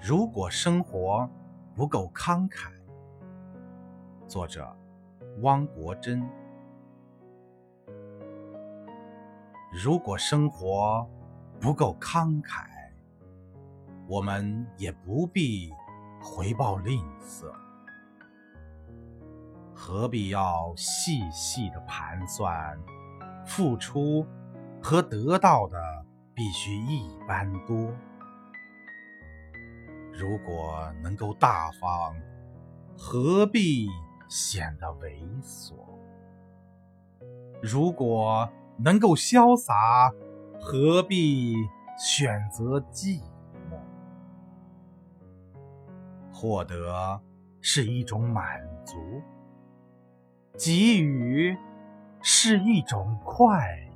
如果生活不够慷慨，作者汪国真。如果生活不够慷慨，我们也不必回报吝啬，何必要细细的盘算，付出和得到的必须一般多？如果能够大方，何必显得猥琐？如果能够潇洒，何必选择寂寞？获得是一种满足，给予是一种快。